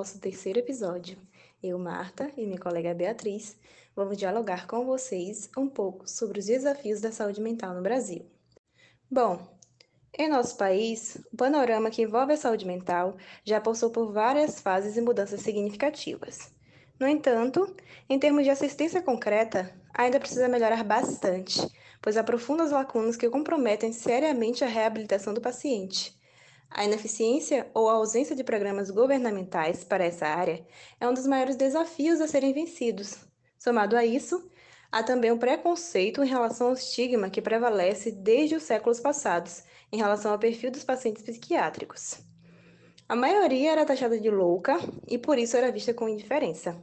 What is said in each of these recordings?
nosso terceiro episódio. Eu, Marta, e minha colega Beatriz vamos dialogar com vocês um pouco sobre os desafios da saúde mental no Brasil. Bom, em nosso país, o panorama que envolve a saúde mental já passou por várias fases e mudanças significativas. No entanto, em termos de assistência concreta, ainda precisa melhorar bastante, pois há profundas lacunas que comprometem seriamente a reabilitação do paciente. A ineficiência ou a ausência de programas governamentais para essa área é um dos maiores desafios a serem vencidos. Somado a isso, há também um preconceito em relação ao estigma que prevalece desde os séculos passados em relação ao perfil dos pacientes psiquiátricos. A maioria era taxada de louca e por isso era vista com indiferença.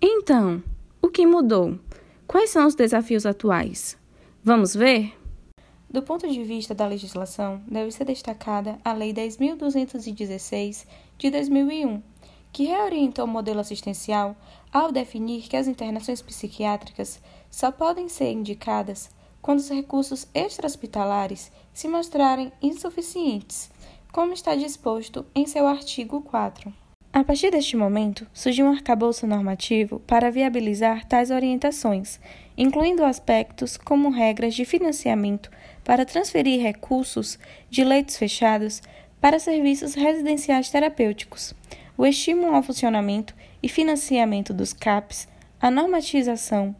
Então, o que mudou? Quais são os desafios atuais? Vamos ver? Do ponto de vista da legislação, deve ser destacada a Lei 10.216 de 2001, que reorientou o modelo assistencial ao definir que as internações psiquiátricas só podem ser indicadas quando os recursos extra-hospitalares se mostrarem insuficientes, como está disposto em seu artigo 4. A partir deste momento, surgiu um arcabouço normativo para viabilizar tais orientações, incluindo aspectos como regras de financiamento para transferir recursos de leitos fechados para serviços residenciais terapêuticos, o estímulo ao funcionamento e financiamento dos CAPs, a normatização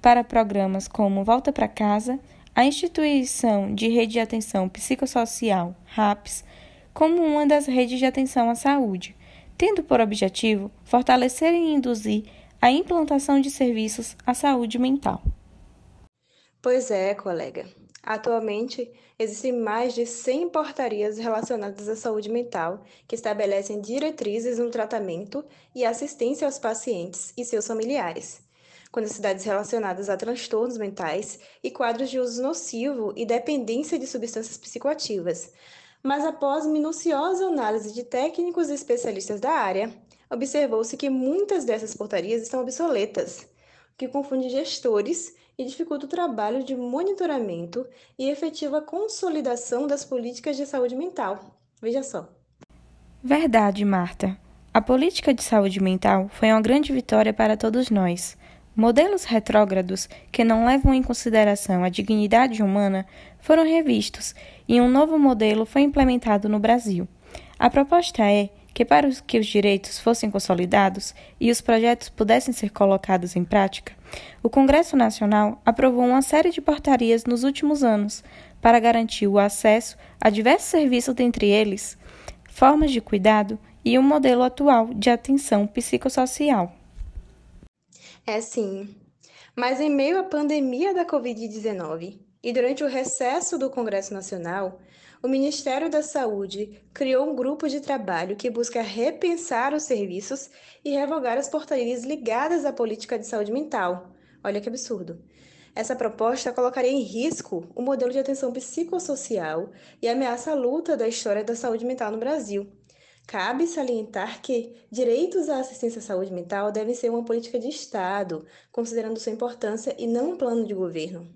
para programas como Volta para Casa, a instituição de rede de atenção psicossocial, RAPS, como uma das redes de atenção à saúde tendo por objetivo fortalecer e induzir a implantação de serviços à saúde mental. Pois é, colega. Atualmente, existem mais de 100 portarias relacionadas à saúde mental que estabelecem diretrizes no tratamento e assistência aos pacientes e seus familiares, com necessidades relacionadas a transtornos mentais e quadros de uso nocivo e dependência de substâncias psicoativas, mas após minuciosa análise de técnicos e especialistas da área, observou-se que muitas dessas portarias estão obsoletas, o que confunde gestores e dificulta o trabalho de monitoramento e efetiva consolidação das políticas de saúde mental. Veja só. Verdade, Marta. A política de saúde mental foi uma grande vitória para todos nós. Modelos retrógrados que não levam em consideração a dignidade humana foram revistos e um novo modelo foi implementado no Brasil. A proposta é que, para que os direitos fossem consolidados e os projetos pudessem ser colocados em prática, o Congresso Nacional aprovou uma série de portarias nos últimos anos para garantir o acesso a diversos serviços, dentre eles formas de cuidado e um modelo atual de atenção psicossocial. É sim. Mas em meio à pandemia da Covid-19 e durante o recesso do Congresso Nacional, o Ministério da Saúde criou um grupo de trabalho que busca repensar os serviços e revogar as portarias ligadas à política de saúde mental. Olha que absurdo. Essa proposta colocaria em risco o modelo de atenção psicossocial e ameaça a luta da história da saúde mental no Brasil. Cabe salientar que direitos à assistência à saúde mental devem ser uma política de Estado, considerando sua importância e não um plano de governo.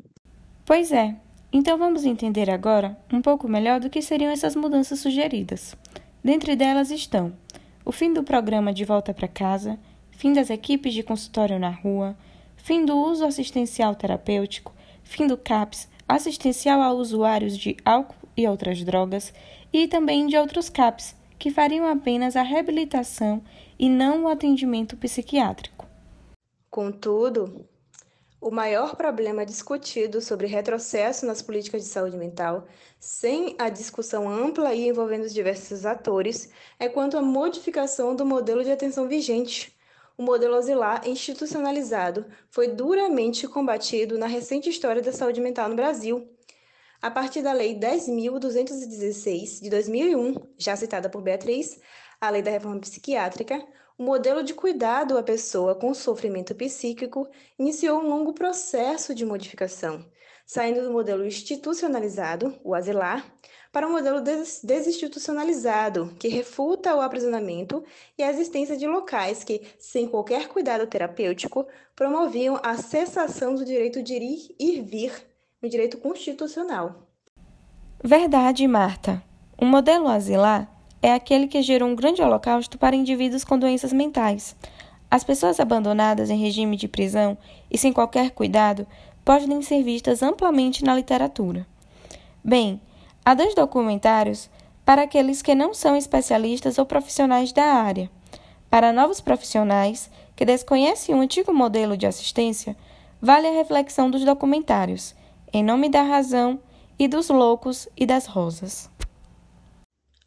Pois é. Então vamos entender agora um pouco melhor do que seriam essas mudanças sugeridas. Dentre delas estão o fim do programa de volta para casa, fim das equipes de consultório na rua, fim do uso assistencial terapêutico, fim do CAPS, assistencial a usuários de álcool e outras drogas, e também de outros CAPS, que fariam apenas a reabilitação e não o atendimento psiquiátrico. Contudo, o maior problema discutido sobre retrocesso nas políticas de saúde mental, sem a discussão ampla e envolvendo os diversos atores, é quanto à modificação do modelo de atenção vigente. O modelo asilar institucionalizado foi duramente combatido na recente história da saúde mental no Brasil a partir da Lei 10.216 de 2001, já citada por Beatriz, a Lei da Reforma Psiquiátrica, o modelo de cuidado à pessoa com sofrimento psíquico iniciou um longo processo de modificação, saindo do modelo institucionalizado, o asilar, para um modelo des desinstitucionalizado, que refuta o aprisionamento e a existência de locais que, sem qualquer cuidado terapêutico, promoviam a cessação do direito de ir e vir no direito constitucional. Verdade, Marta. O modelo asilar é aquele que gerou um grande holocausto para indivíduos com doenças mentais. As pessoas abandonadas em regime de prisão e sem qualquer cuidado podem ser vistas amplamente na literatura. Bem, há dois documentários para aqueles que não são especialistas ou profissionais da área. Para novos profissionais que desconhecem o antigo modelo de assistência, vale a reflexão dos documentários Em Nome da Razão e dos Loucos e das Rosas.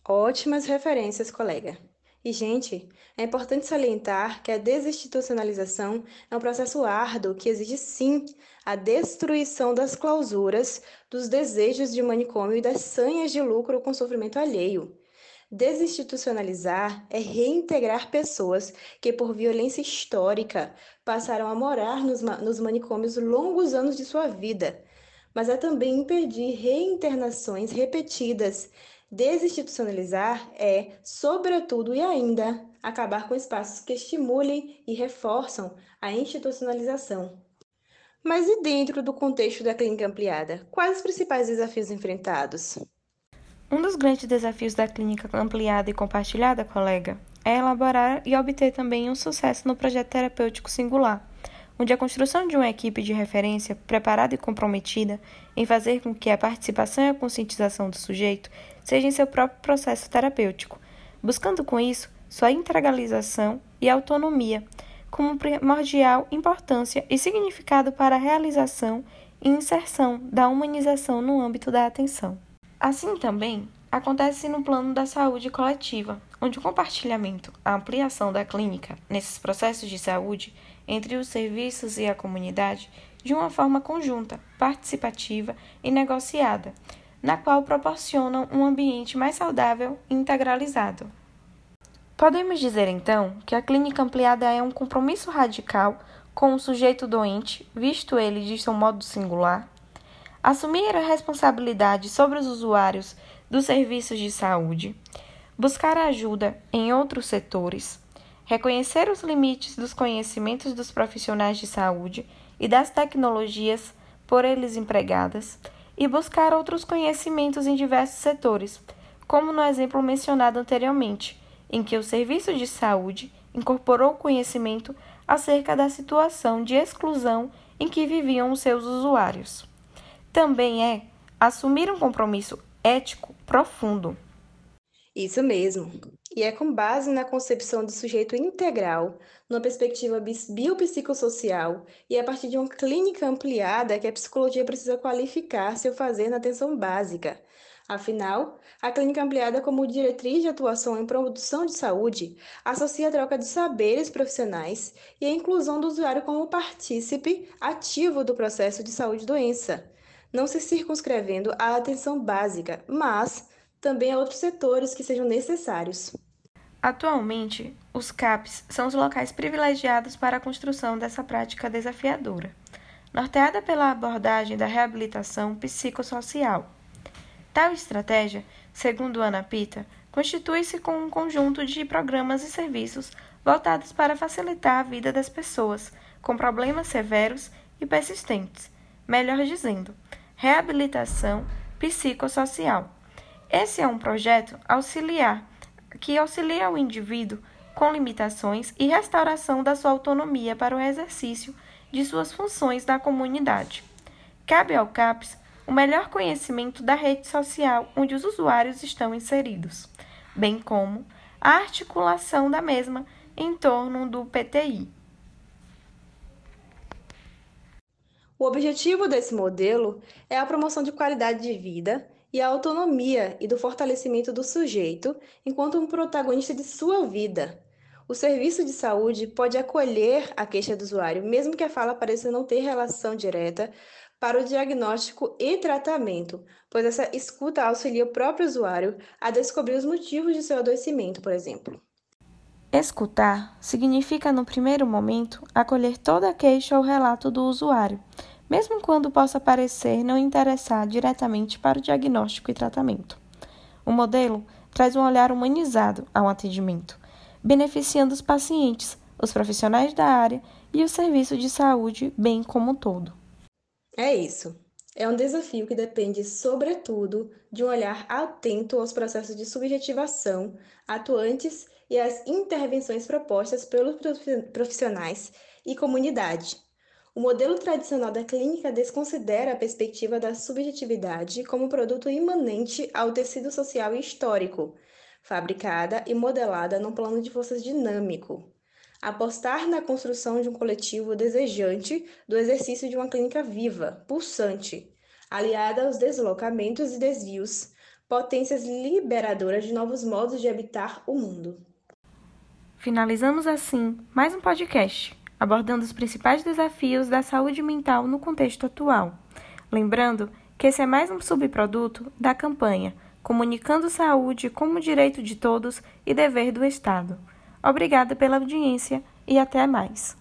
Ótimas referências, colega. E, gente, é importante salientar que a desinstitucionalização é um processo árduo que exige, sim, a destruição das clausuras, dos desejos de manicômio e das sanhas de lucro com sofrimento alheio. Desinstitucionalizar é reintegrar pessoas que, por violência histórica, passaram a morar nos, nos manicômios longos anos de sua vida, mas é também impedir reinternações repetidas Desinstitucionalizar é, sobretudo e ainda, acabar com espaços que estimulem e reforçam a institucionalização. Mas e dentro do contexto da clínica ampliada, quais os principais desafios enfrentados? Um dos grandes desafios da clínica ampliada e compartilhada, colega, é elaborar e obter também um sucesso no projeto terapêutico singular onde a construção de uma equipe de referência preparada e comprometida em fazer com que a participação e a conscientização do sujeito seja em seu próprio processo terapêutico, buscando com isso sua integralização e autonomia, como primordial importância e significado para a realização e inserção da humanização no âmbito da atenção. Assim também acontece no plano da saúde coletiva, onde o compartilhamento, a ampliação da clínica nesses processos de saúde entre os serviços e a comunidade de uma forma conjunta, participativa e negociada, na qual proporcionam um ambiente mais saudável e integralizado. Podemos dizer então que a clínica ampliada é um compromisso radical com o sujeito doente, visto ele de seu modo singular, assumir a responsabilidade sobre os usuários dos serviços de saúde, buscar ajuda em outros setores, reconhecer os limites dos conhecimentos dos profissionais de saúde e das tecnologias por eles empregadas e buscar outros conhecimentos em diversos setores, como no exemplo mencionado anteriormente, em que o serviço de saúde incorporou conhecimento acerca da situação de exclusão em que viviam os seus usuários. Também é assumir um compromisso ético profundo. Isso mesmo. E é com base na concepção do sujeito integral, numa perspectiva biopsicossocial e a partir de uma clínica ampliada que a psicologia precisa qualificar seu fazer na atenção básica. Afinal, a clínica ampliada como diretriz de atuação em produção de saúde associa a troca de saberes profissionais e a inclusão do usuário como partícipe ativo do processo de saúde-doença, não se circunscrevendo à atenção básica, mas também a outros setores que sejam necessários. Atualmente, os CAPs são os locais privilegiados para a construção dessa prática desafiadora, norteada pela abordagem da reabilitação psicossocial. Tal estratégia, segundo Ana Pita, constitui-se com um conjunto de programas e serviços voltados para facilitar a vida das pessoas com problemas severos e persistentes, melhor dizendo, reabilitação psicossocial esse é um projeto auxiliar que auxilia o indivíduo com limitações e restauração da sua autonomia para o exercício de suas funções na comunidade. Cabe ao CAPES o melhor conhecimento da rede social onde os usuários estão inseridos, bem como a articulação da mesma em torno do PTI. O objetivo desse modelo é a promoção de qualidade de vida e a autonomia e do fortalecimento do sujeito enquanto um protagonista de sua vida. O serviço de saúde pode acolher a queixa do usuário, mesmo que a fala pareça não ter relação direta para o diagnóstico e tratamento, pois essa escuta auxilia o próprio usuário a descobrir os motivos de seu adoecimento, por exemplo. Escutar significa, no primeiro momento, acolher toda a queixa ou relato do usuário mesmo quando possa parecer não interessar diretamente para o diagnóstico e tratamento. O modelo traz um olhar humanizado ao atendimento, beneficiando os pacientes, os profissionais da área e o serviço de saúde, bem como um todo. É isso. É um desafio que depende, sobretudo, de um olhar atento aos processos de subjetivação atuantes e às intervenções propostas pelos profissionais e comunidade. O modelo tradicional da clínica desconsidera a perspectiva da subjetividade como produto imanente ao tecido social e histórico, fabricada e modelada num plano de forças dinâmico. Apostar na construção de um coletivo desejante do exercício de uma clínica viva, pulsante, aliada aos deslocamentos e desvios, potências liberadoras de novos modos de habitar o mundo. Finalizamos assim mais um podcast abordando os principais desafios da saúde mental no contexto atual. Lembrando que esse é mais um subproduto da campanha Comunicando Saúde como Direito de Todos e Dever do Estado. Obrigada pela audiência e até mais.